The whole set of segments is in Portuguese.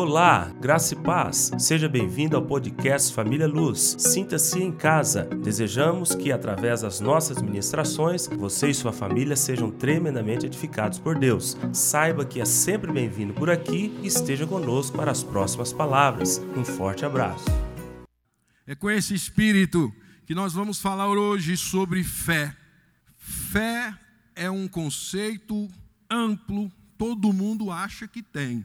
Olá, graça e paz. Seja bem-vindo ao podcast Família Luz. Sinta-se em casa. Desejamos que, através das nossas ministrações, você e sua família sejam tremendamente edificados por Deus. Saiba que é sempre bem-vindo por aqui e esteja conosco para as próximas palavras. Um forte abraço. É com esse espírito que nós vamos falar hoje sobre fé. Fé é um conceito amplo, todo mundo acha que tem.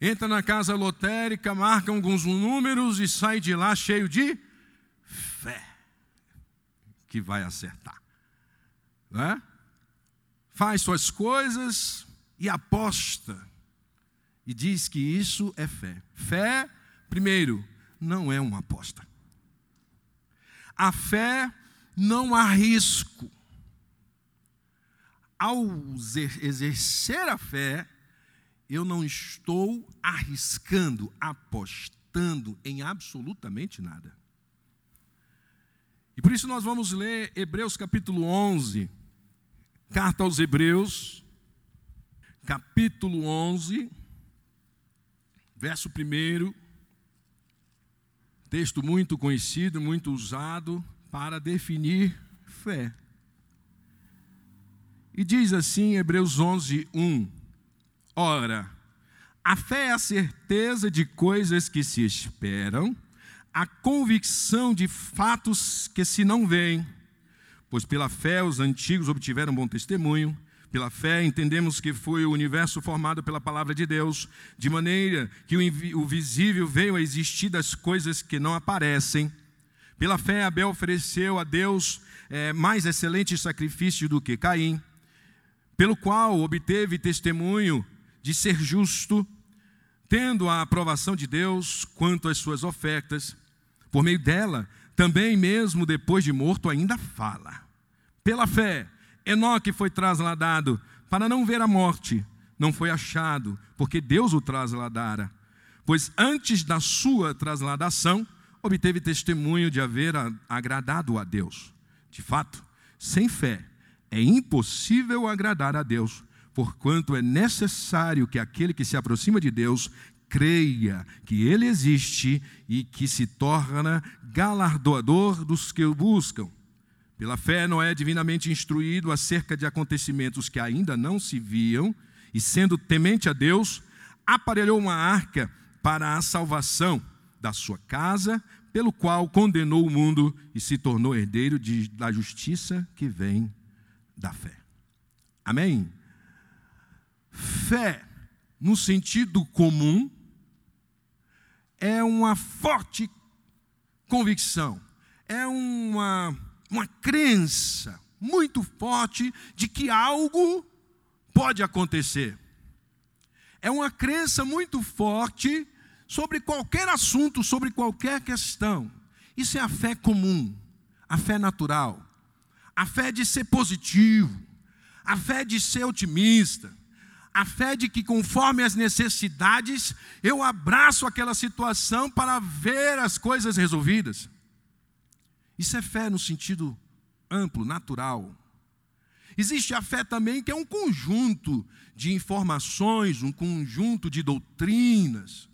Entra na casa lotérica, marca alguns números e sai de lá cheio de fé que vai acertar. Né? Faz suas coisas e aposta. E diz que isso é fé. Fé, primeiro, não é uma aposta. A fé não há risco. Ao exercer a fé, eu não estou arriscando, apostando em absolutamente nada. E por isso nós vamos ler Hebreus capítulo 11, carta aos Hebreus, capítulo 11, verso 1, texto muito conhecido, muito usado para definir fé. E diz assim, Hebreus 11, 1. Ora, a fé é a certeza de coisas que se esperam, a convicção de fatos que se não veem. Pois pela fé os antigos obtiveram bom testemunho. Pela fé entendemos que foi o universo formado pela palavra de Deus, de maneira que o visível veio a existir das coisas que não aparecem. Pela fé Abel ofereceu a Deus é, mais excelente sacrifício do que Caim, pelo qual obteve testemunho de ser justo, tendo a aprovação de Deus quanto às suas ofertas, por meio dela, também mesmo depois de morto ainda fala. Pela fé, Enoque foi trasladado para não ver a morte, não foi achado, porque Deus o trasladara. Pois antes da sua trasladação, obteve testemunho de haver agradado a Deus. De fato, sem fé é impossível agradar a Deus, porquanto é necessário que aquele que se aproxima de Deus creia que Ele existe e que se torna galardoador dos que o buscam. Pela fé, Noé é divinamente instruído acerca de acontecimentos que ainda não se viam, e sendo temente a Deus, aparelhou uma arca para a salvação da sua casa, pelo qual condenou o mundo e se tornou herdeiro de, da justiça que vem da fé. Amém? Fé, no sentido comum, é uma forte convicção, é uma, uma crença muito forte de que algo pode acontecer. É uma crença muito forte sobre qualquer assunto, sobre qualquer questão. Isso é a fé comum, a fé natural, a fé de ser positivo, a fé de ser otimista, a fé de que, conforme as necessidades, eu abraço aquela situação para ver as coisas resolvidas. Isso é fé no sentido amplo, natural. Existe a fé também, que é um conjunto de informações, um conjunto de doutrinas.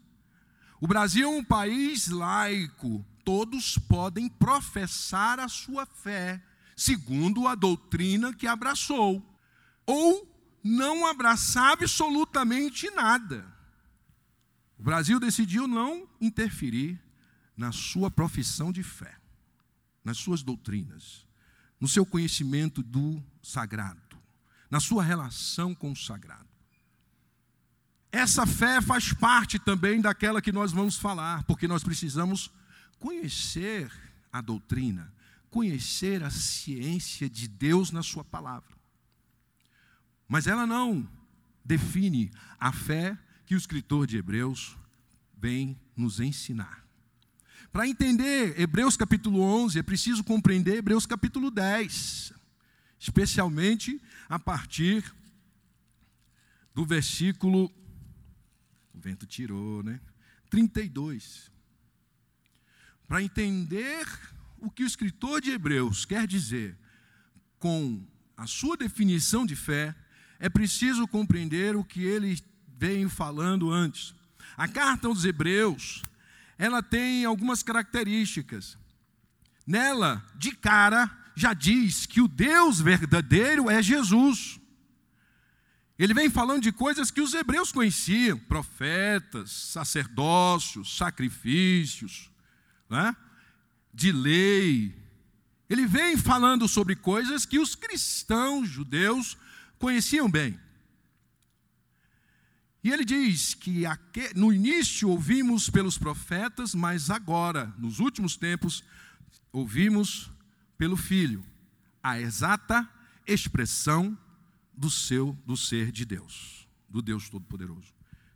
O Brasil é um país laico, todos podem professar a sua fé, segundo a doutrina que abraçou, ou não abraçar absolutamente nada. O Brasil decidiu não interferir na sua profissão de fé, nas suas doutrinas, no seu conhecimento do sagrado, na sua relação com o sagrado. Essa fé faz parte também daquela que nós vamos falar, porque nós precisamos conhecer a doutrina, conhecer a ciência de Deus na Sua palavra. Mas ela não define a fé que o escritor de Hebreus vem nos ensinar. Para entender Hebreus capítulo 11, é preciso compreender Hebreus capítulo 10, especialmente a partir do versículo. O vento tirou, né? 32. Para entender o que o escritor de Hebreus quer dizer com a sua definição de fé, é preciso compreender o que ele veio falando antes. A carta aos Hebreus, ela tem algumas características. Nela, de cara, já diz que o Deus verdadeiro é Jesus. Ele vem falando de coisas que os hebreus conheciam: profetas, sacerdócios, sacrifícios, né? de lei. Ele vem falando sobre coisas que os cristãos judeus conheciam bem. E ele diz que no início ouvimos pelos profetas, mas agora, nos últimos tempos, ouvimos pelo Filho a exata expressão do seu do ser de Deus, do Deus todo-poderoso.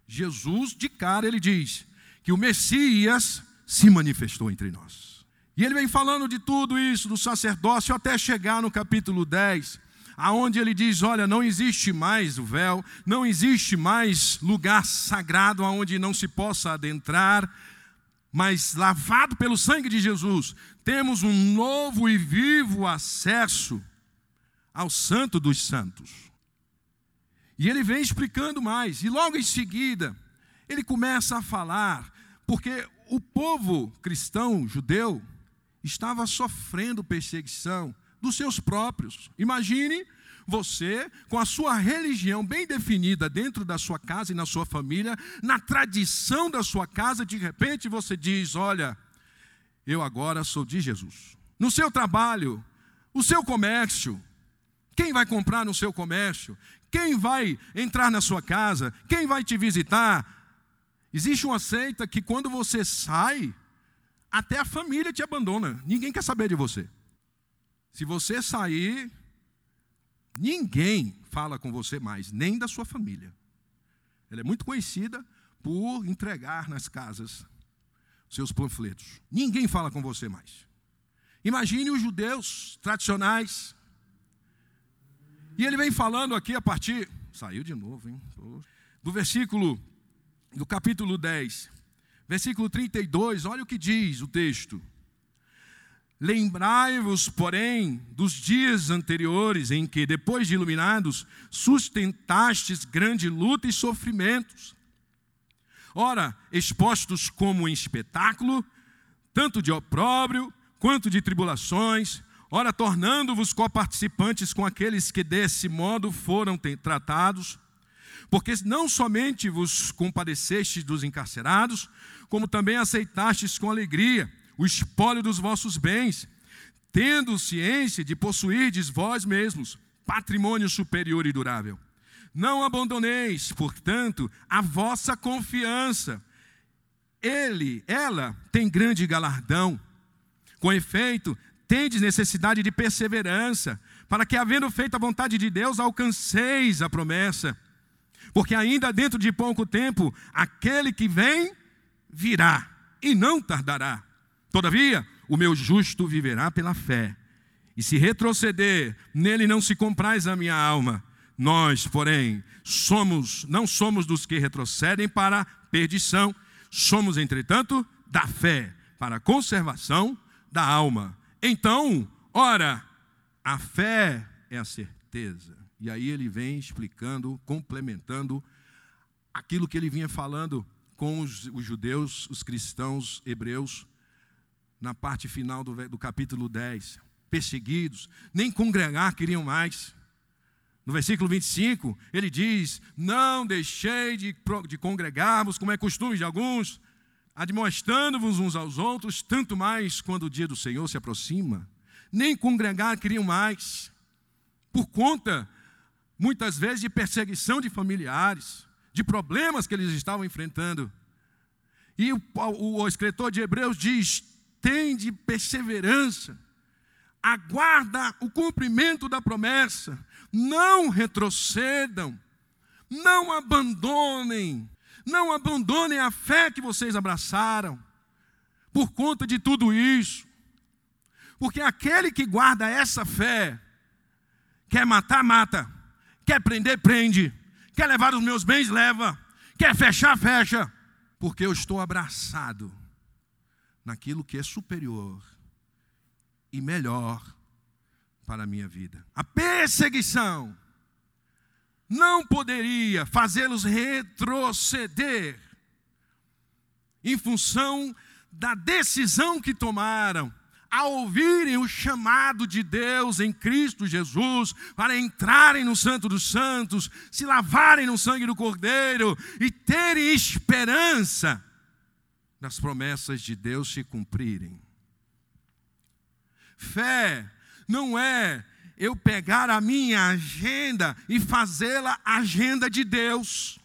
Jesus, de cara, ele diz que o Messias se manifestou entre nós. E ele vem falando de tudo isso, do sacerdócio, até chegar no capítulo 10, aonde ele diz: Olha, não existe mais o véu, não existe mais lugar sagrado aonde não se possa adentrar, mas lavado pelo sangue de Jesus, temos um novo e vivo acesso ao Santo dos Santos. E ele vem explicando mais, e logo em seguida, ele começa a falar, porque o povo cristão, judeu, estava sofrendo perseguição dos seus próprios. Imagine você, com a sua religião bem definida dentro da sua casa e na sua família, na tradição da sua casa, de repente você diz: Olha, eu agora sou de Jesus. No seu trabalho, o seu comércio, quem vai comprar no seu comércio? Quem vai entrar na sua casa? Quem vai te visitar? Existe uma seita que quando você sai, até a família te abandona. Ninguém quer saber de você. Se você sair, ninguém fala com você mais, nem da sua família. Ela é muito conhecida por entregar nas casas seus panfletos. Ninguém fala com você mais. Imagine os judeus tradicionais. E ele vem falando aqui a partir. Saiu de novo, hein? Do versículo, do capítulo 10, versículo 32, olha o que diz o texto. Lembrai-vos, porém, dos dias anteriores em que, depois de iluminados, sustentastes grande luta e sofrimentos. Ora, expostos como espetáculo, tanto de opróbrio quanto de tribulações, ora, tornando-vos coparticipantes com aqueles que desse modo foram tratados, porque não somente vos compadecestes dos encarcerados, como também aceitastes com alegria o espólio dos vossos bens, tendo ciência de possuirdes vós mesmos patrimônio superior e durável. Não abandoneis, portanto, a vossa confiança. Ele, ela tem grande galardão. Com efeito, tendes necessidade de perseverança, para que, havendo feito a vontade de Deus, alcanceis a promessa. Porque ainda dentro de pouco tempo, aquele que vem virá e não tardará. Todavia, o meu justo viverá pela fé. E se retroceder, nele não se compraz a minha alma. Nós, porém, somos, não somos dos que retrocedem para a perdição, somos, entretanto, da fé para a conservação da alma. Então, ora, a fé é a certeza. E aí ele vem explicando, complementando aquilo que ele vinha falando com os, os judeus, os cristãos hebreus, na parte final do, do capítulo 10. Perseguidos, nem congregar queriam mais. No versículo 25, ele diz: Não deixei de, de congregarmos, como é costume de alguns, admoestando-vos uns aos outros, tanto mais quando o dia do Senhor se aproxima. Nem congregar queriam mais, por conta, muitas vezes, de perseguição de familiares, de problemas que eles estavam enfrentando. E o, o, o escritor de Hebreus diz: tende perseverança, aguarda o cumprimento da promessa, não retrocedam, não abandonem, não abandonem a fé que vocês abraçaram, por conta de tudo isso, porque aquele que guarda essa fé, quer matar, mata, quer prender, prende, quer levar os meus bens, leva, quer fechar, fecha, porque eu estou abraçado naquilo que é superior e melhor para a minha vida. A perseguição não poderia fazê-los retroceder em função da decisão que tomaram ao ouvirem o chamado de Deus em Cristo Jesus para entrarem no Santo dos Santos, se lavarem no sangue do Cordeiro e terem esperança das promessas de Deus se cumprirem. Fé não é eu pegar a minha agenda e fazê-la agenda de Deus.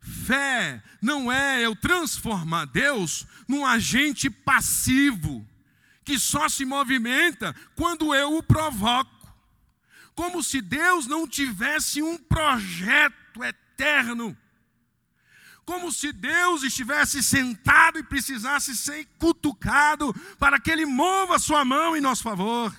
Fé não é eu transformar Deus num agente passivo, que só se movimenta quando eu o provoco. Como se Deus não tivesse um projeto eterno. Como se Deus estivesse sentado e precisasse ser cutucado para que Ele mova sua mão em nosso favor.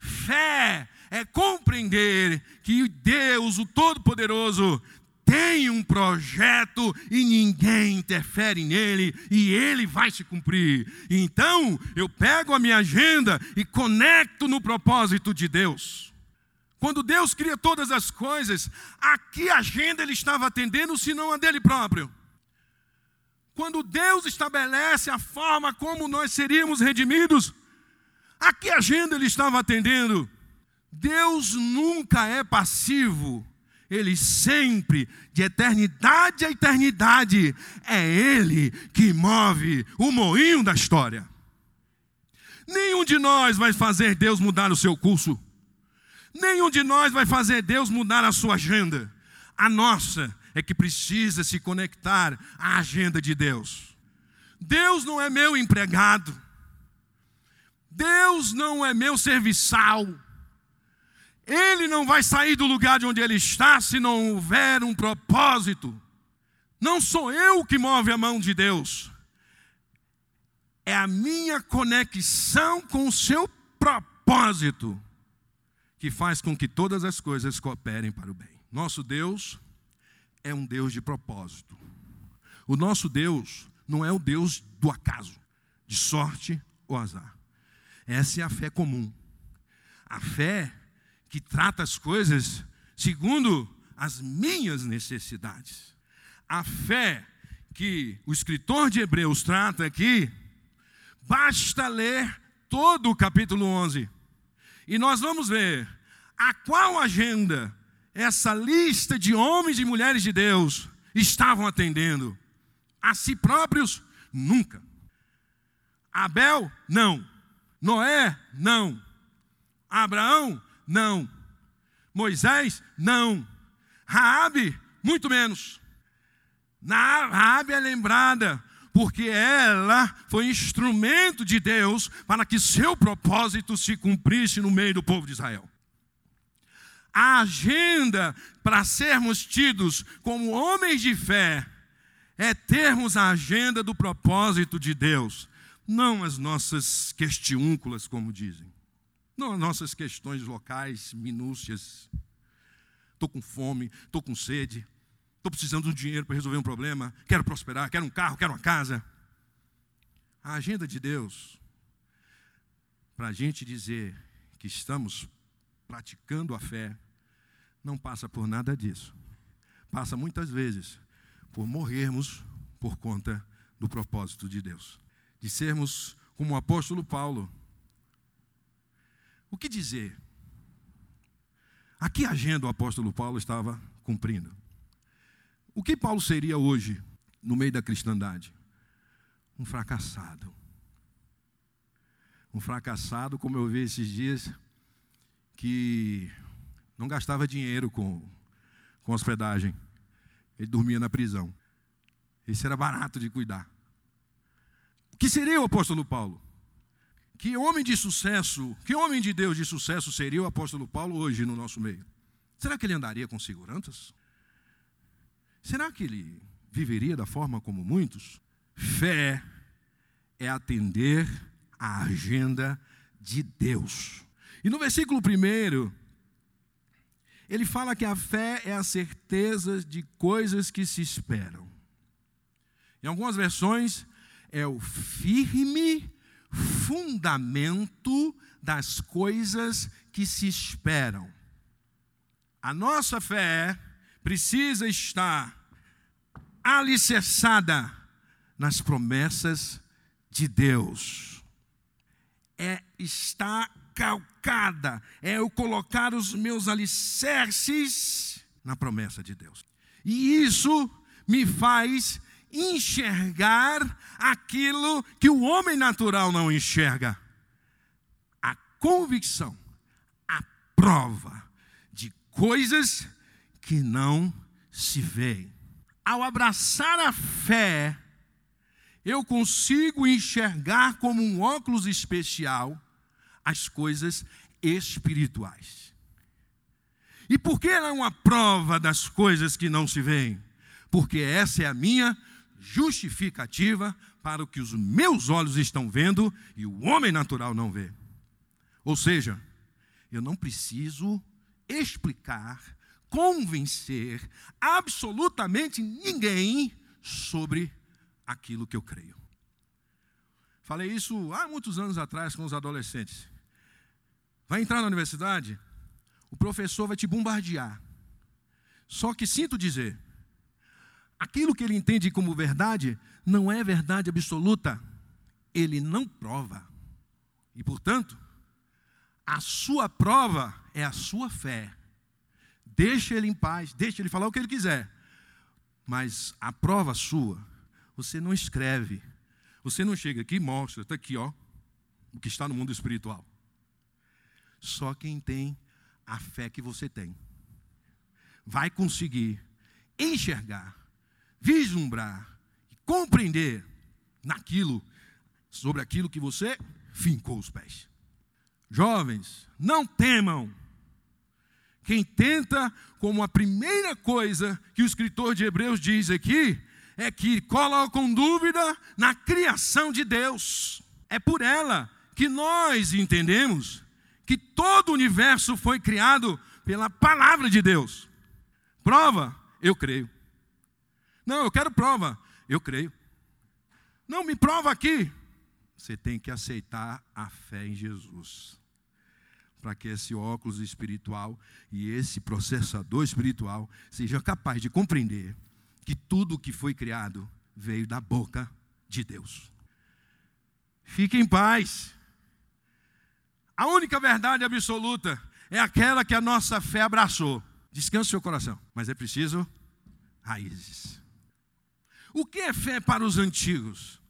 Fé é compreender que Deus, o Todo-Poderoso, tem um projeto e ninguém interfere nele e ele vai se cumprir. Então, eu pego a minha agenda e conecto no propósito de Deus. Quando Deus cria todas as coisas, a que agenda ele estava atendendo, senão a dele próprio? Quando Deus estabelece a forma como nós seríamos redimidos, a que agenda ele estava atendendo? Deus nunca é passivo ele sempre, de eternidade a eternidade, é Ele que move o moinho da história. Nenhum de nós vai fazer Deus mudar o seu curso. Nenhum de nós vai fazer Deus mudar a sua agenda. A nossa é que precisa se conectar à agenda de Deus. Deus não é meu empregado. Deus não é meu serviçal. Ele não vai sair do lugar de onde ele está se não houver um propósito. Não sou eu que move a mão de Deus. É a minha conexão com o seu propósito que faz com que todas as coisas cooperem para o bem. Nosso Deus é um Deus de propósito. O nosso Deus não é o Deus do acaso, de sorte ou azar. Essa é a fé comum. A fé que trata as coisas segundo as minhas necessidades. A fé que o escritor de Hebreus trata aqui, basta ler todo o capítulo 11. E nós vamos ver a qual agenda essa lista de homens e mulheres de Deus estavam atendendo. A si próprios, nunca. Abel, não. Noé, não. Abraão, não. Moisés, não. Raabe, muito menos. Raabe é lembrada porque ela foi instrumento de Deus para que seu propósito se cumprisse no meio do povo de Israel. A agenda para sermos tidos como homens de fé é termos a agenda do propósito de Deus, não as nossas questiúnculas, como dizem. Não nossas questões locais, minúcias. Estou com fome, estou com sede, estou precisando de dinheiro para resolver um problema, quero prosperar, quero um carro, quero uma casa. A agenda de Deus, para a gente dizer que estamos praticando a fé, não passa por nada disso. Passa muitas vezes por morrermos por conta do propósito de Deus. De sermos como o apóstolo Paulo, o que dizer? A que agenda o apóstolo Paulo estava cumprindo? O que Paulo seria hoje no meio da cristandade? Um fracassado. Um fracassado, como eu vi esses dias, que não gastava dinheiro com, com hospedagem. Ele dormia na prisão. Esse era barato de cuidar. O que seria o apóstolo Paulo? Que homem de sucesso, que homem de Deus de sucesso seria o apóstolo Paulo hoje no nosso meio? Será que ele andaria com seguranças? Será que ele viveria da forma como muitos? Fé é atender à agenda de Deus. E no versículo 1, ele fala que a fé é a certeza de coisas que se esperam. Em algumas versões, é o firme fundamento das coisas que se esperam. A nossa fé precisa estar alicerçada nas promessas de Deus. É estar calcada, é eu colocar os meus alicerces na promessa de Deus. E isso me faz enxergar aquilo que o homem natural não enxerga. A convicção, a prova de coisas que não se veem. Ao abraçar a fé, eu consigo enxergar como um óculos especial as coisas espirituais. E por que é uma prova das coisas que não se veem? Porque essa é a minha justificativa para o que os meus olhos estão vendo e o homem natural não vê. Ou seja, eu não preciso explicar, convencer absolutamente ninguém sobre aquilo que eu creio. Falei isso há muitos anos atrás com os adolescentes. Vai entrar na universidade, o professor vai te bombardear. Só que sinto dizer, aquilo que ele entende como verdade não é verdade absoluta. Ele não prova. E, portanto, a sua prova é a sua fé. Deixa ele em paz, deixa ele falar o que ele quiser. Mas a prova sua, você não escreve. Você não chega aqui e mostra, está aqui, ó, o que está no mundo espiritual. Só quem tem a fé que você tem vai conseguir enxergar vislumbrar e compreender naquilo, sobre aquilo que você fincou os pés. Jovens, não temam. Quem tenta, como a primeira coisa que o escritor de Hebreus diz aqui, é que colocam dúvida na criação de Deus. É por ela que nós entendemos que todo o universo foi criado pela palavra de Deus. Prova, eu creio. Não, eu quero prova. Eu creio. Não, me prova aqui. Você tem que aceitar a fé em Jesus. Para que esse óculos espiritual e esse processador espiritual seja capaz de compreender que tudo o que foi criado veio da boca de Deus. Fique em paz. A única verdade absoluta é aquela que a nossa fé abraçou. Descanse seu coração, mas é preciso raízes. O que é fé para os antigos?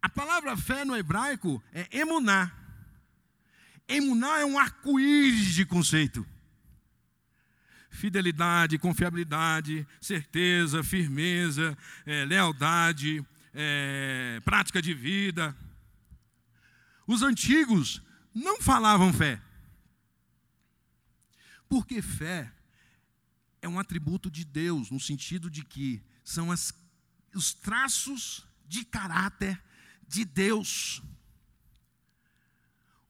A palavra fé no hebraico é emuná. Emuná é um arco-íris de conceito. Fidelidade, confiabilidade, certeza, firmeza, é, lealdade, é, prática de vida. Os antigos não falavam fé. Porque fé é um atributo de Deus, no sentido de que são as, os traços de caráter de Deus.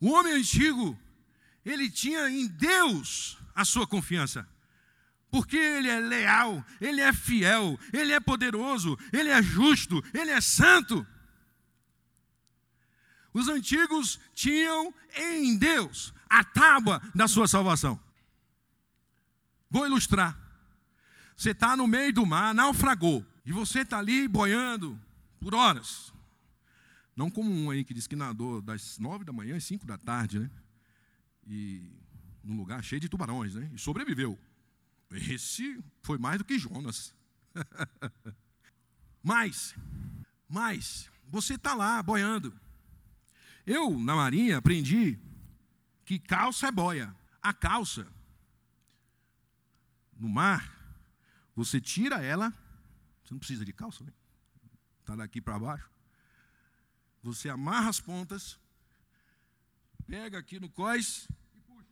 O homem antigo, ele tinha em Deus a sua confiança. Porque ele é leal, ele é fiel, ele é poderoso, ele é justo, ele é santo. Os antigos tinham em Deus a tábua da sua salvação. Vou ilustrar. Você está no meio do mar, naufragou, e você está ali boiando por horas. Não como um aí que diz que nadou das nove da manhã às cinco da tarde, né? E num lugar cheio de tubarões, né? E sobreviveu. Esse foi mais do que Jonas. mas, mas, você está lá boiando. Eu, na marinha, aprendi que calça é boia. A calça, no mar, você tira ela, você não precisa de calça, né? Está daqui para baixo. Você amarra as pontas, pega aqui no cós e puxa.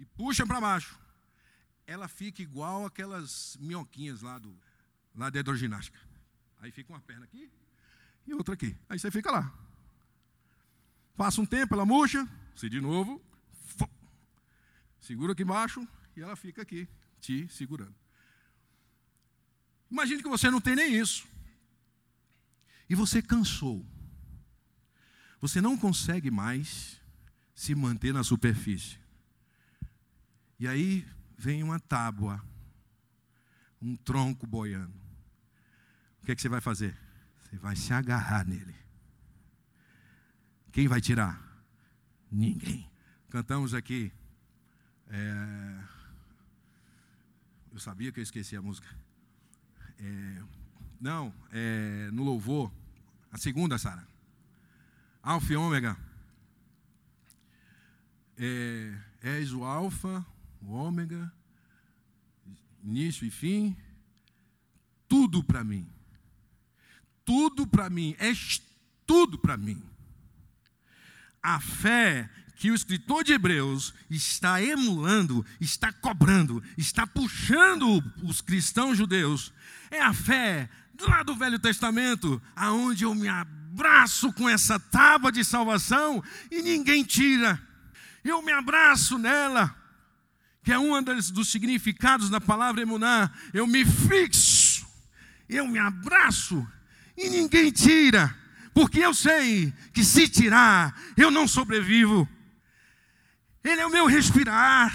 E puxa para baixo. Ela fica igual aquelas minhoquinhas lá do lá da hidroginástica. Aí fica uma perna aqui e outra aqui. Aí você fica lá. Passa um tempo, ela murcha, você de novo, segura aqui embaixo e ela fica aqui, te segurando. Imagine que você não tem nem isso. E você cansou. Você não consegue mais se manter na superfície. E aí vem uma tábua. um tronco boiando. O que, é que você vai fazer? Você vai se agarrar nele. Quem vai tirar? Ninguém. Cantamos aqui. É... Eu sabia que eu esqueci a música. É... Não, é... no louvor. A segunda, Sara. Alfa e ômega. É... És o alfa, o ômega, início e fim. Tudo para mim. Tudo para mim. És tudo para mim. A fé que o escritor de Hebreus está emulando, está cobrando, está puxando os cristãos judeus, é a fé lá do Velho Testamento, aonde eu me abraço com essa tábua de salvação e ninguém tira. Eu me abraço nela, que é um dos significados da palavra emuná. Eu me fixo, eu me abraço e ninguém tira, porque eu sei que se tirar, eu não sobrevivo. Ele é o meu respirar.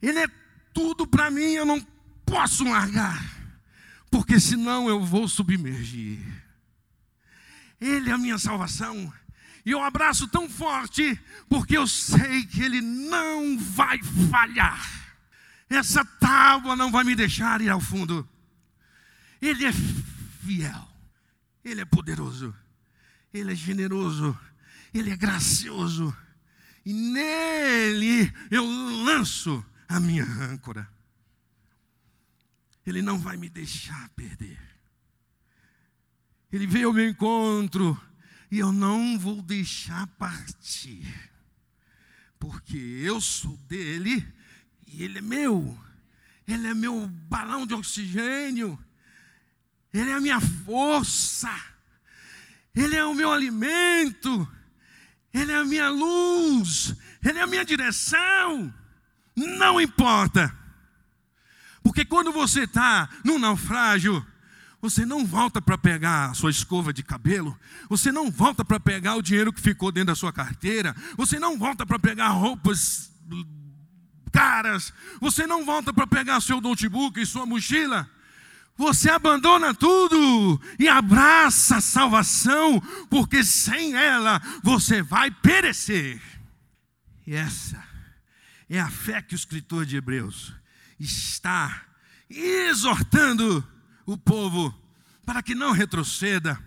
Ele é tudo para mim, eu não posso largar, porque senão eu vou submergir. Ele é a minha salvação. E eu abraço tão forte, porque eu sei que Ele não vai falhar. Essa tábua não vai me deixar ir ao fundo. Ele é fiel, Ele é poderoso, Ele é generoso, Ele é gracioso e nele eu lanço a minha âncora. Ele não vai me deixar perder. Ele veio ao meu encontro e eu não vou deixar partir, porque eu sou dele e ele é meu. Ele é meu balão de oxigênio. Ele é a minha força. Ele é o meu alimento. Ele é a minha luz, Ele é a minha direção. Não importa, porque quando você está num naufrágio, você não volta para pegar a sua escova de cabelo, você não volta para pegar o dinheiro que ficou dentro da sua carteira, você não volta para pegar roupas caras, você não volta para pegar seu notebook e sua mochila. Você abandona tudo e abraça a salvação, porque sem ela você vai perecer. E essa é a fé que o escritor de Hebreus está exortando o povo para que não retroceda.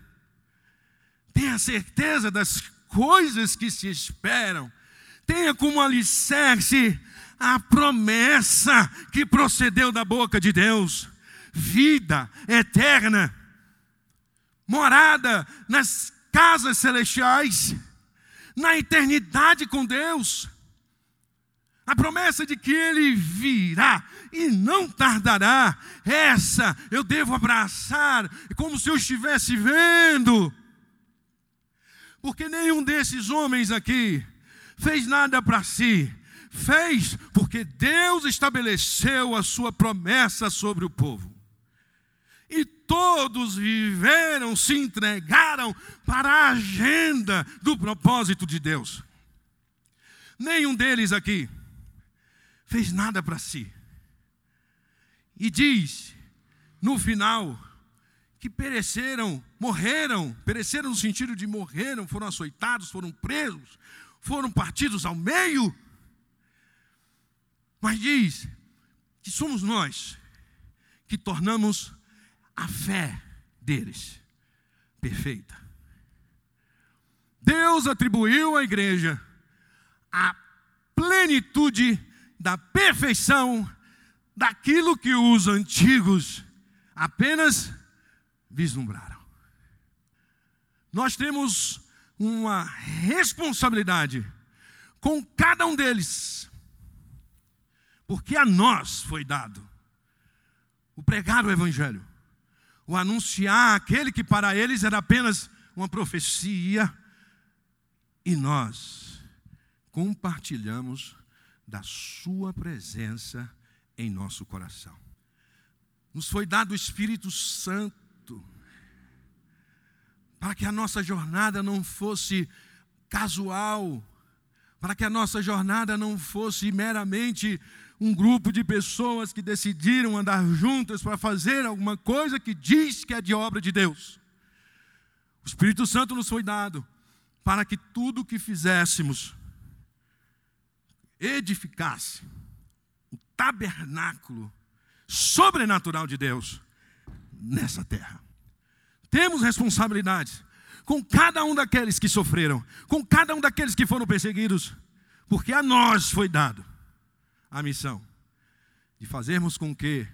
Tenha certeza das coisas que se esperam. Tenha como alicerce a promessa que procedeu da boca de Deus vida eterna, morada nas casas celestiais, na eternidade com Deus. A promessa de que Ele virá e não tardará, essa eu devo abraçar, como se eu estivesse vendo. Porque nenhum desses homens aqui fez nada para si, fez porque Deus estabeleceu a sua promessa sobre o povo e todos viveram, se entregaram para a agenda do propósito de Deus. Nenhum deles aqui fez nada para si. E diz, no final, que pereceram, morreram, pereceram no sentido de morreram, foram açoitados, foram presos, foram partidos ao meio. Mas diz que somos nós que tornamos a fé deles perfeita. Deus atribuiu à igreja a plenitude da perfeição daquilo que os antigos apenas vislumbraram. Nós temos uma responsabilidade com cada um deles, porque a nós foi dado o pregar o Evangelho o anunciar aquele que para eles era apenas uma profecia, e nós compartilhamos da Sua presença em nosso coração. Nos foi dado o Espírito Santo, para que a nossa jornada não fosse casual, para que a nossa jornada não fosse meramente um grupo de pessoas que decidiram andar juntas para fazer alguma coisa que diz que é de obra de Deus. O Espírito Santo nos foi dado para que tudo o que fizéssemos edificasse o tabernáculo sobrenatural de Deus nessa terra. Temos responsabilidade com cada um daqueles que sofreram, com cada um daqueles que foram perseguidos, porque a nós foi dado a missão de fazermos com que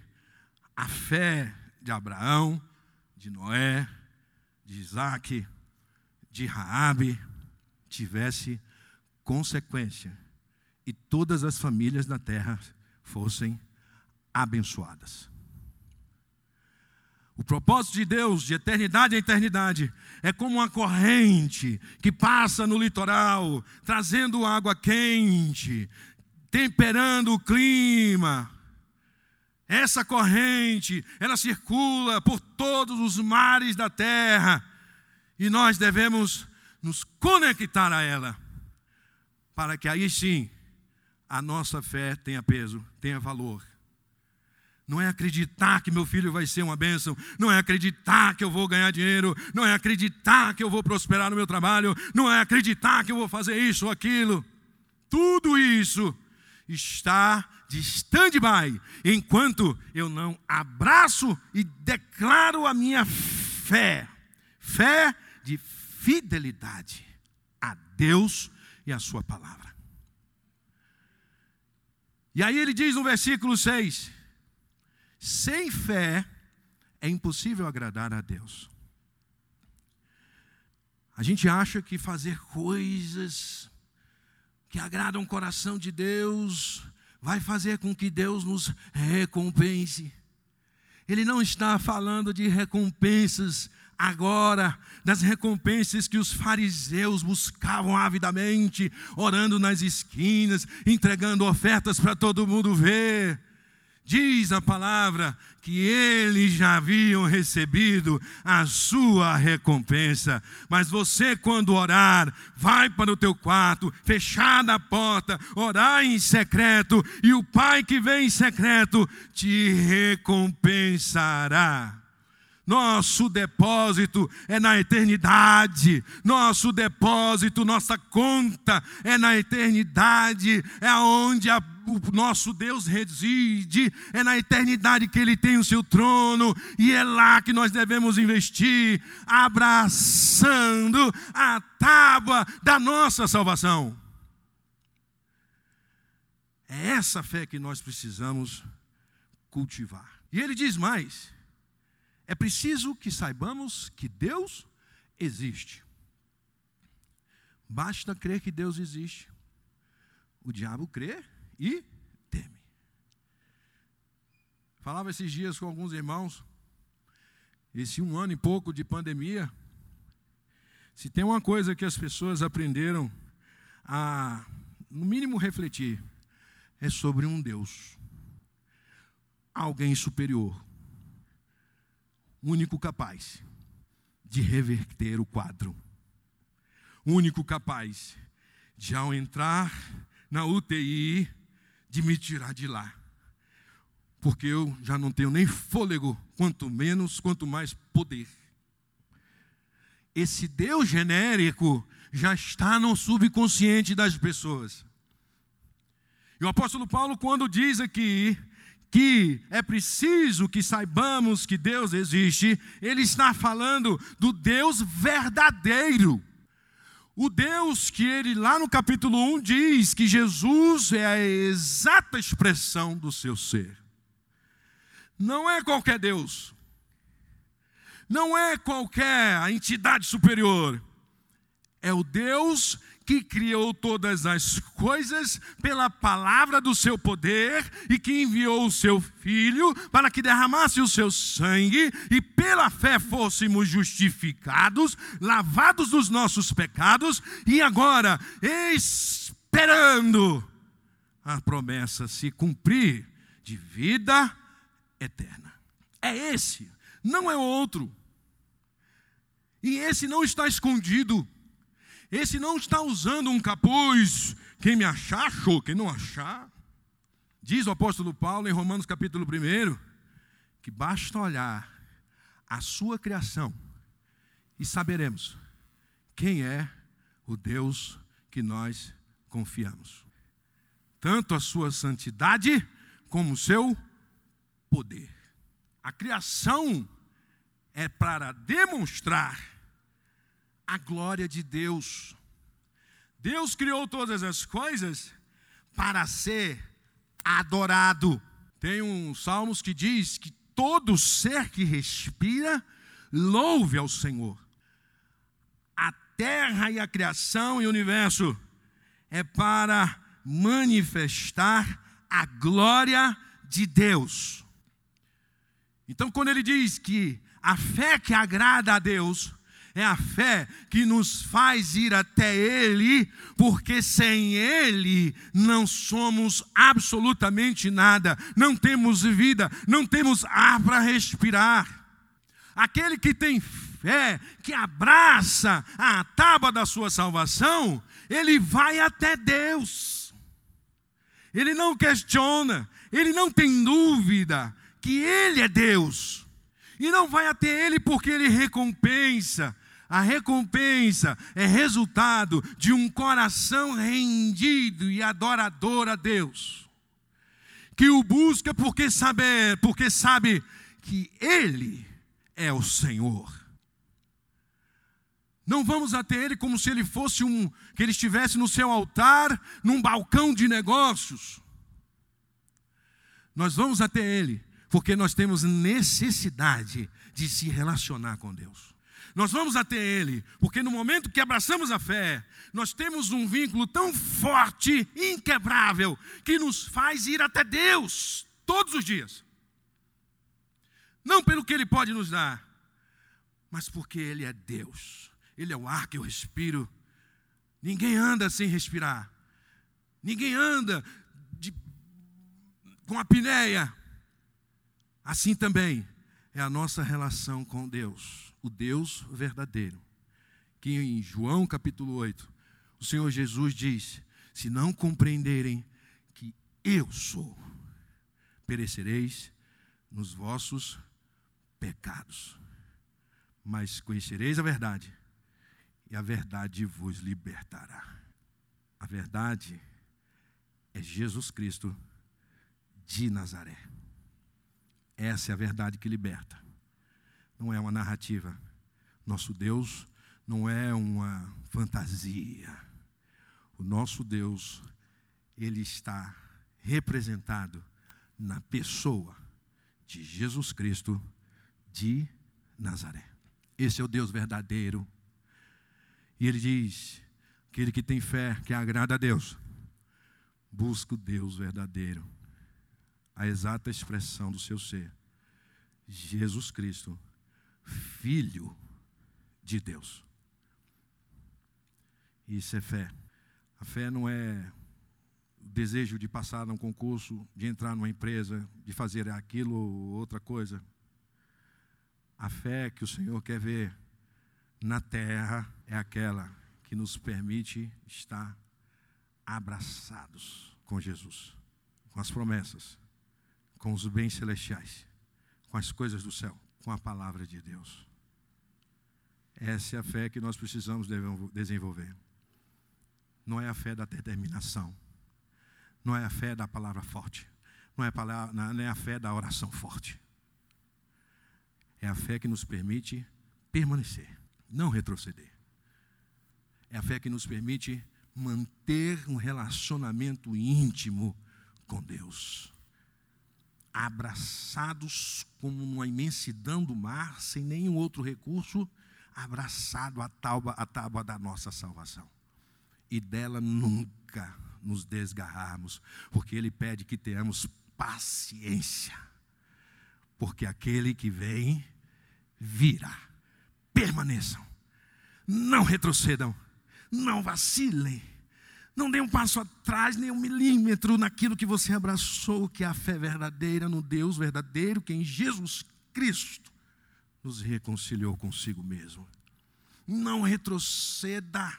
a fé de Abraão, de Noé, de Isaac, de Raabe tivesse consequência e todas as famílias da terra fossem abençoadas. O propósito de Deus, de eternidade a eternidade, é como uma corrente que passa no litoral, trazendo água quente, temperando o clima. Essa corrente, ela circula por todos os mares da terra, e nós devemos nos conectar a ela, para que aí sim a nossa fé tenha peso, tenha valor. Não é acreditar que meu filho vai ser uma bênção, não é acreditar que eu vou ganhar dinheiro, não é acreditar que eu vou prosperar no meu trabalho, não é acreditar que eu vou fazer isso ou aquilo. Tudo isso está de stand-by enquanto eu não abraço e declaro a minha fé. Fé de fidelidade a Deus e a Sua palavra. E aí ele diz no versículo 6: sem fé é impossível agradar a Deus. A gente acha que fazer coisas que agradam o coração de Deus vai fazer com que Deus nos recompense. Ele não está falando de recompensas agora, das recompensas que os fariseus buscavam avidamente, orando nas esquinas, entregando ofertas para todo mundo ver. Diz a palavra que eles já haviam recebido a sua recompensa. Mas você, quando orar, vai para o teu quarto, fechada a porta, orar em secreto, e o Pai que vem em secreto te recompensará. Nosso depósito é na eternidade. Nosso depósito, nossa conta é na eternidade. É onde a, o nosso Deus reside. É na eternidade que Ele tem o seu trono. E é lá que nós devemos investir, abraçando a tábua da nossa salvação. É essa fé que nós precisamos cultivar. E ele diz mais é preciso que saibamos que Deus existe. Basta crer que Deus existe. O diabo crê e teme. Falava esses dias com alguns irmãos, esse um ano e pouco de pandemia, se tem uma coisa que as pessoas aprenderam a, no mínimo, refletir, é sobre um Deus, alguém superior, único capaz de reverter o quadro, único capaz de, ao entrar na UTI, de me tirar de lá. Porque eu já não tenho nem fôlego, quanto menos, quanto mais poder. Esse Deus genérico já está no subconsciente das pessoas. E o apóstolo Paulo, quando diz aqui que é preciso que saibamos que Deus existe, ele está falando do Deus verdadeiro. O Deus que ele, lá no capítulo 1, diz que Jesus é a exata expressão do seu ser. Não é qualquer Deus, não é qualquer entidade superior, é o Deus que criou todas as coisas pela palavra do seu poder e que enviou o seu filho para que derramasse o seu sangue e pela fé fôssemos justificados, lavados dos nossos pecados e agora esperando a promessa se cumprir de vida eterna. É esse, não é outro. E esse não está escondido esse não está usando um capuz. Quem me achar, achou. Quem não achar, Diz o apóstolo Paulo em Romanos capítulo 1 que basta olhar a sua criação e saberemos quem é o Deus que nós confiamos. Tanto a sua santidade como o seu poder. A criação é para demonstrar a glória de Deus. Deus criou todas as coisas para ser adorado. Tem um Salmos que diz que todo ser que respira louve ao Senhor. A terra e a criação e o universo é para manifestar a glória de Deus. Então, quando ele diz que a fé que agrada a Deus é a fé que nos faz ir até Ele, porque sem Ele não somos absolutamente nada, não temos vida, não temos ar para respirar. Aquele que tem fé, que abraça a tábua da sua salvação, ele vai até Deus. Ele não questiona, ele não tem dúvida que Ele é Deus. E não vai até Ele porque Ele recompensa, a recompensa é resultado de um coração rendido e adorador a Deus, que o busca porque sabe, porque sabe que Ele é o Senhor. Não vamos até Ele como se Ele fosse um, que Ele estivesse no seu altar, num balcão de negócios. Nós vamos até Ele porque nós temos necessidade de se relacionar com Deus. Nós vamos até Ele, porque no momento que abraçamos a fé, nós temos um vínculo tão forte, inquebrável, que nos faz ir até Deus todos os dias. Não pelo que Ele pode nos dar, mas porque Ele é Deus. Ele é o ar que eu respiro. Ninguém anda sem respirar. Ninguém anda de, com a apneia. Assim também é a nossa relação com Deus o Deus verdadeiro. Que em João capítulo 8, o Senhor Jesus diz: Se não compreenderem que eu sou, perecereis nos vossos pecados. Mas conhecereis a verdade, e a verdade vos libertará. A verdade é Jesus Cristo de Nazaré. Essa é a verdade que liberta não é uma narrativa. Nosso Deus não é uma fantasia. O nosso Deus, ele está representado na pessoa de Jesus Cristo de Nazaré. Esse é o Deus verdadeiro. E ele diz: aquele que tem fé, que agrada a Deus, busca o Deus verdadeiro. A exata expressão do seu ser. Jesus Cristo filho de Deus. Isso é fé. A fé não é o desejo de passar num concurso, de entrar numa empresa, de fazer aquilo ou outra coisa. A fé que o Senhor quer ver na terra é aquela que nos permite estar abraçados com Jesus, com as promessas, com os bens celestiais, com as coisas do céu com a palavra de Deus. Essa é a fé que nós precisamos desenvolver. Não é a fé da determinação. Não é a fé da palavra forte. Não é a, palavra, não é a fé da oração forte. É a fé que nos permite permanecer, não retroceder. É a fé que nos permite manter um relacionamento íntimo com Deus abraçados como numa imensidão do mar, sem nenhum outro recurso, abraçado à tábua, à tábua da nossa salvação. E dela nunca nos desgarrarmos, porque Ele pede que tenhamos paciência, porque aquele que vem virá. Permaneçam, não retrocedam, não vacilem não dê um passo atrás, nem um milímetro naquilo que você abraçou, que é a fé verdadeira no Deus verdadeiro, que em Jesus Cristo nos reconciliou consigo mesmo. Não retroceda.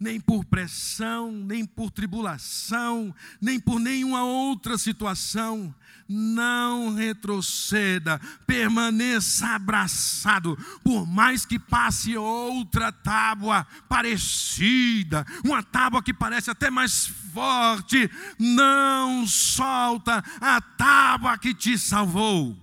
Nem por pressão, nem por tribulação, nem por nenhuma outra situação. Não retroceda, permaneça abraçado, por mais que passe outra tábua parecida, uma tábua que parece até mais forte, não solta a tábua que te salvou.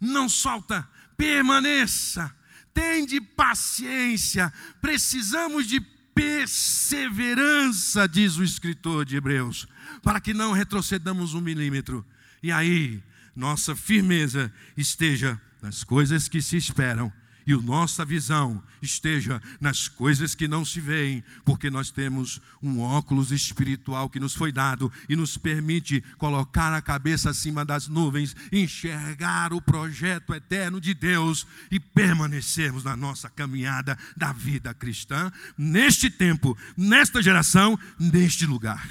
Não solta, permaneça Tende paciência, precisamos de perseverança, diz o escritor de Hebreus, para que não retrocedamos um milímetro. E aí, nossa firmeza esteja nas coisas que se esperam e a nossa visão esteja nas coisas que não se veem, porque nós temos um óculos espiritual que nos foi dado e nos permite colocar a cabeça acima das nuvens, enxergar o projeto eterno de Deus e permanecermos na nossa caminhada da vida cristã, neste tempo, nesta geração, neste lugar.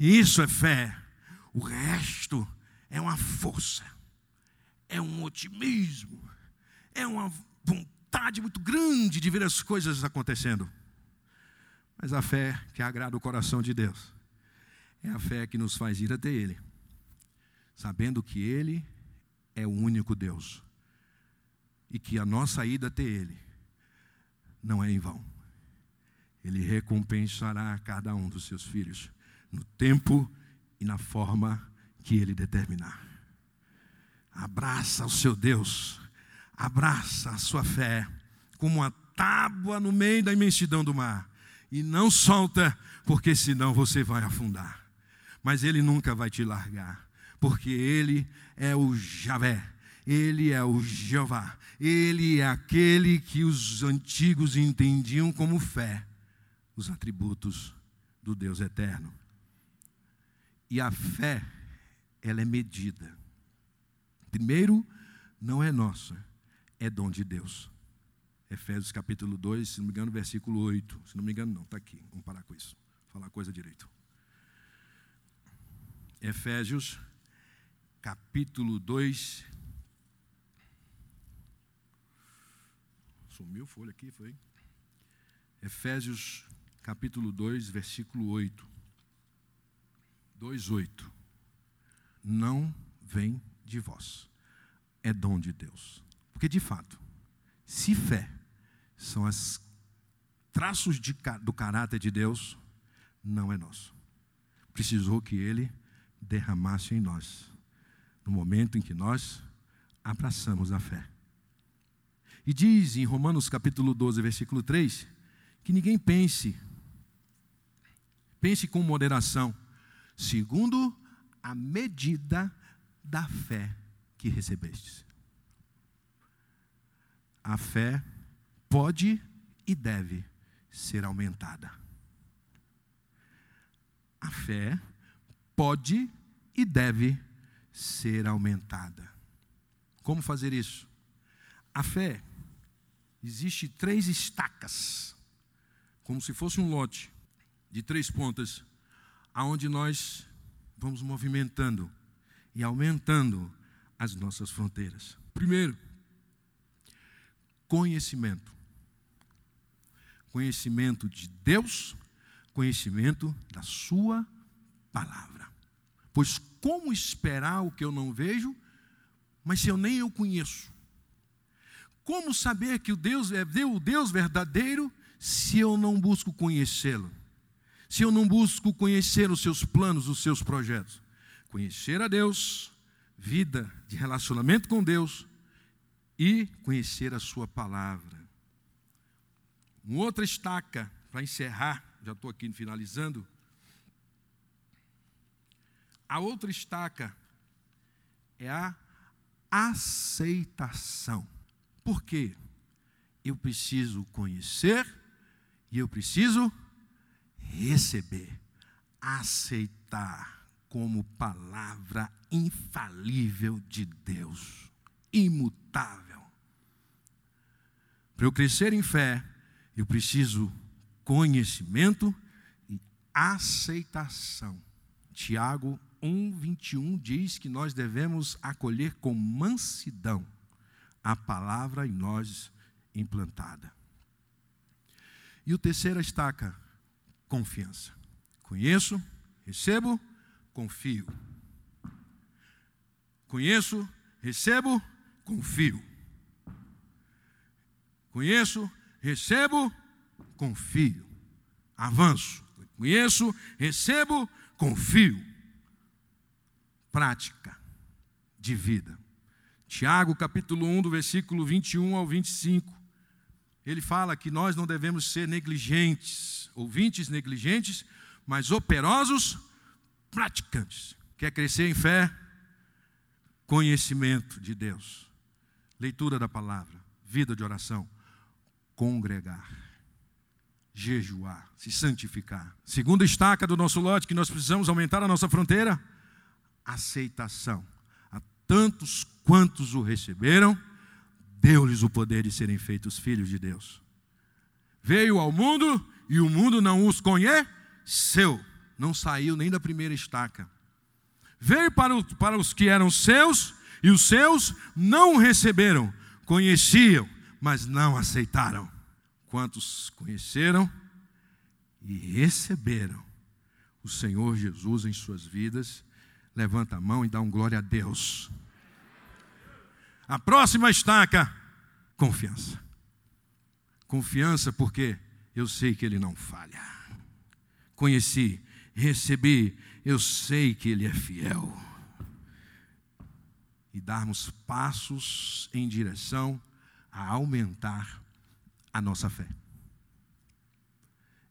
Isso é fé, o resto é uma força, é um otimismo é uma vontade muito grande de ver as coisas acontecendo. Mas a fé que agrada o coração de Deus é a fé que nos faz ir até Ele, sabendo que Ele é o único Deus e que a nossa ida até Ele não é em vão. Ele recompensará cada um dos seus filhos no tempo e na forma que Ele determinar. Abraça o seu Deus abraça a sua fé como uma tábua no meio da imensidão do mar e não solta, porque senão você vai afundar. Mas ele nunca vai te largar, porque ele é o Javé, ele é o Jeová, ele é aquele que os antigos entendiam como fé, os atributos do Deus eterno. E a fé, ela é medida. Primeiro, não é nossa, é dom de Deus. Efésios capítulo 2, se não me engano, versículo 8. Se não me engano, não, está aqui. Vamos parar com isso. Falar a coisa direito. Efésios capítulo 2. Sumiu folha aqui, foi? Efésios capítulo 2, versículo 8. 2, 8. Não vem de vós, é dom de Deus. Porque, de fato, se fé são os traços de, do caráter de Deus, não é nosso. Precisou que Ele derramasse em nós, no momento em que nós abraçamos a fé. E diz em Romanos capítulo 12, versículo 3, que ninguém pense, pense com moderação, segundo a medida da fé que recebestes a fé pode e deve ser aumentada. A fé pode e deve ser aumentada. Como fazer isso? A fé existe três estacas, como se fosse um lote de três pontas, aonde nós vamos movimentando e aumentando as nossas fronteiras. Primeiro, conhecimento. Conhecimento de Deus, conhecimento da Sua palavra. Pois como esperar o que eu não vejo, mas se eu nem eu conheço? Como saber que o Deus é o Deus verdadeiro se eu não busco conhecê-lo? Se eu não busco conhecer os seus planos, os seus projetos? Conhecer a Deus, vida de relacionamento com Deus, e conhecer a Sua palavra. Uma outra estaca, para encerrar, já estou aqui finalizando. A outra estaca é a aceitação. Por quê? Eu preciso conhecer e eu preciso receber, aceitar como palavra infalível de Deus, imutável. Para eu crescer em fé, eu preciso conhecimento e aceitação. Tiago 1:21 diz que nós devemos acolher com mansidão a palavra em nós implantada. E o terceira estaca, confiança. Conheço, recebo, confio. Conheço, recebo, confio. Conheço, recebo, confio. Avanço. Conheço, recebo, confio. Prática de vida. Tiago, capítulo 1, do versículo 21 ao 25. Ele fala que nós não devemos ser negligentes, ouvintes negligentes, mas operosos praticantes. Quer crescer em fé? Conhecimento de Deus, leitura da palavra, vida de oração, congregar, jejuar, se santificar. Segunda estaca do nosso lote que nós precisamos aumentar a nossa fronteira, aceitação. A tantos quantos o receberam, deu-lhes o poder de serem feitos filhos de Deus. Veio ao mundo e o mundo não os conheceu, não saiu nem da primeira estaca. Veio para, o, para os que eram seus e os seus não receberam, conheciam, mas não aceitaram. Quantos conheceram e receberam o Senhor Jesus em suas vidas, levanta a mão e dá um glória a Deus. A próxima estaca, confiança. Confiança porque eu sei que Ele não falha. Conheci, recebi, eu sei que Ele é fiel. E darmos passos em direção a aumentar a nossa fé.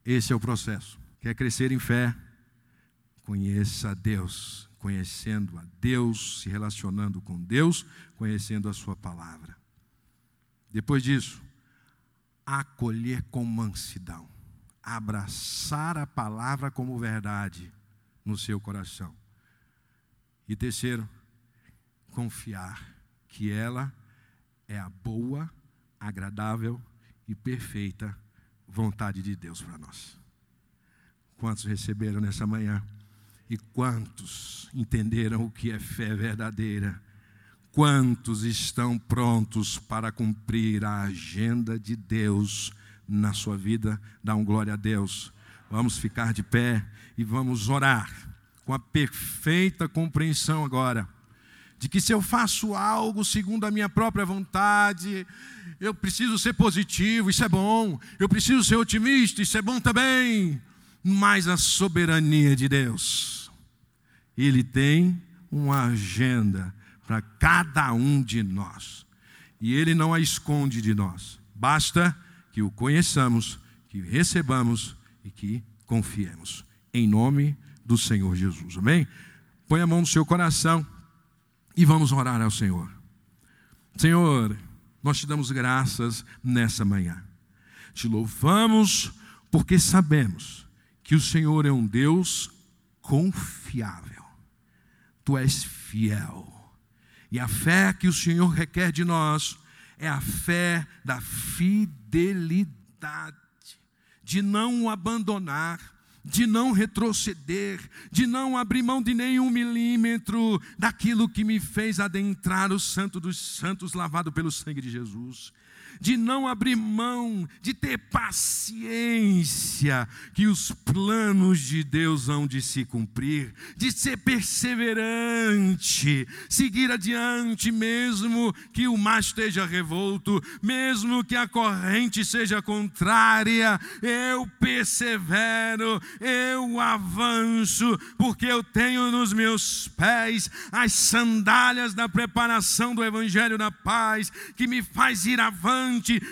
Esse é o processo. Quer crescer em fé? Conheça a Deus, conhecendo a Deus, se relacionando com Deus, conhecendo a Sua palavra. Depois disso, acolher com mansidão, abraçar a palavra como verdade no seu coração. E terceiro, confiar que ela é a boa, agradável e perfeita vontade de Deus para nós. Quantos receberam nessa manhã? E quantos entenderam o que é fé verdadeira? Quantos estão prontos para cumprir a agenda de Deus na sua vida? Dá um glória a Deus. Vamos ficar de pé e vamos orar com a perfeita compreensão agora de que se eu faço algo segundo a minha própria vontade, eu preciso ser positivo, isso é bom, eu preciso ser otimista, isso é bom também, mas a soberania de Deus, Ele tem uma agenda para cada um de nós, e Ele não a esconde de nós, basta que o conheçamos, que recebamos e que confiemos, em nome do Senhor Jesus, amém? Põe a mão no seu coração. E vamos orar ao Senhor. Senhor, nós te damos graças nessa manhã. Te louvamos porque sabemos que o Senhor é um Deus confiável. Tu és fiel. E a fé que o Senhor requer de nós é a fé da fidelidade, de não o abandonar, de não retroceder, de não abrir mão de nenhum milímetro daquilo que me fez adentrar o Santo dos Santos, lavado pelo sangue de Jesus de não abrir mão, de ter paciência, que os planos de Deus hão de se cumprir, de ser perseverante, seguir adiante, mesmo que o mar esteja revolto, mesmo que a corrente seja contrária, eu persevero, eu avanço, porque eu tenho nos meus pés as sandálias da preparação do Evangelho da paz, que me faz ir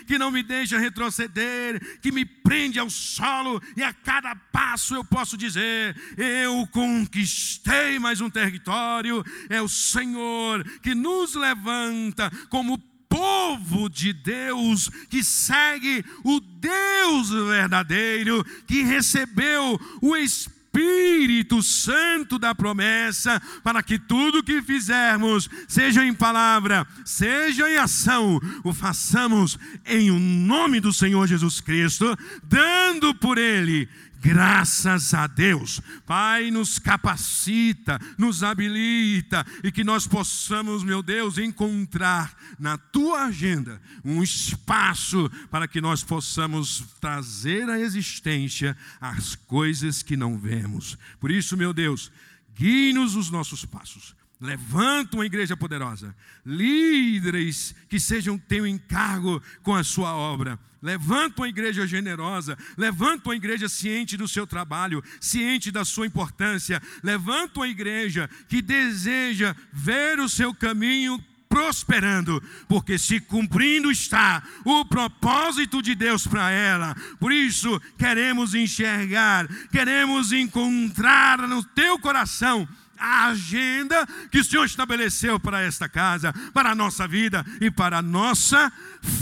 que não me deixa retroceder, que me prende ao solo, e a cada passo eu posso dizer: eu conquistei mais um território. É o Senhor que nos levanta como povo de Deus que segue o Deus verdadeiro, que recebeu o Espírito Espírito Santo da promessa, para que tudo que fizermos, seja em palavra, seja em ação, o façamos em o nome do Senhor Jesus Cristo, dando por Ele Graças a Deus. Pai, nos capacita, nos habilita e que nós possamos, meu Deus, encontrar na tua agenda um espaço para que nós possamos trazer à existência as coisas que não vemos. Por isso, meu Deus, guie-nos os nossos passos Levanta uma igreja poderosa, líderes que sejam tenham encargo com a sua obra. Levanta uma igreja generosa, levanta uma igreja ciente do seu trabalho, ciente da sua importância. Levanta uma igreja que deseja ver o seu caminho prosperando, porque se cumprindo está o propósito de Deus para ela. Por isso, queremos enxergar, queremos encontrar no teu coração a agenda que o Senhor estabeleceu para esta casa, para a nossa vida e para a nossa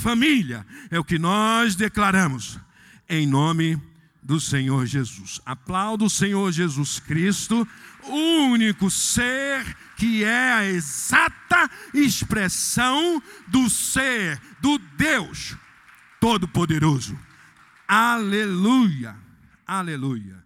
família. É o que nós declaramos em nome do Senhor Jesus. Aplaudo o Senhor Jesus Cristo, o único ser que é a exata expressão do ser, do Deus Todo-Poderoso. Aleluia, aleluia.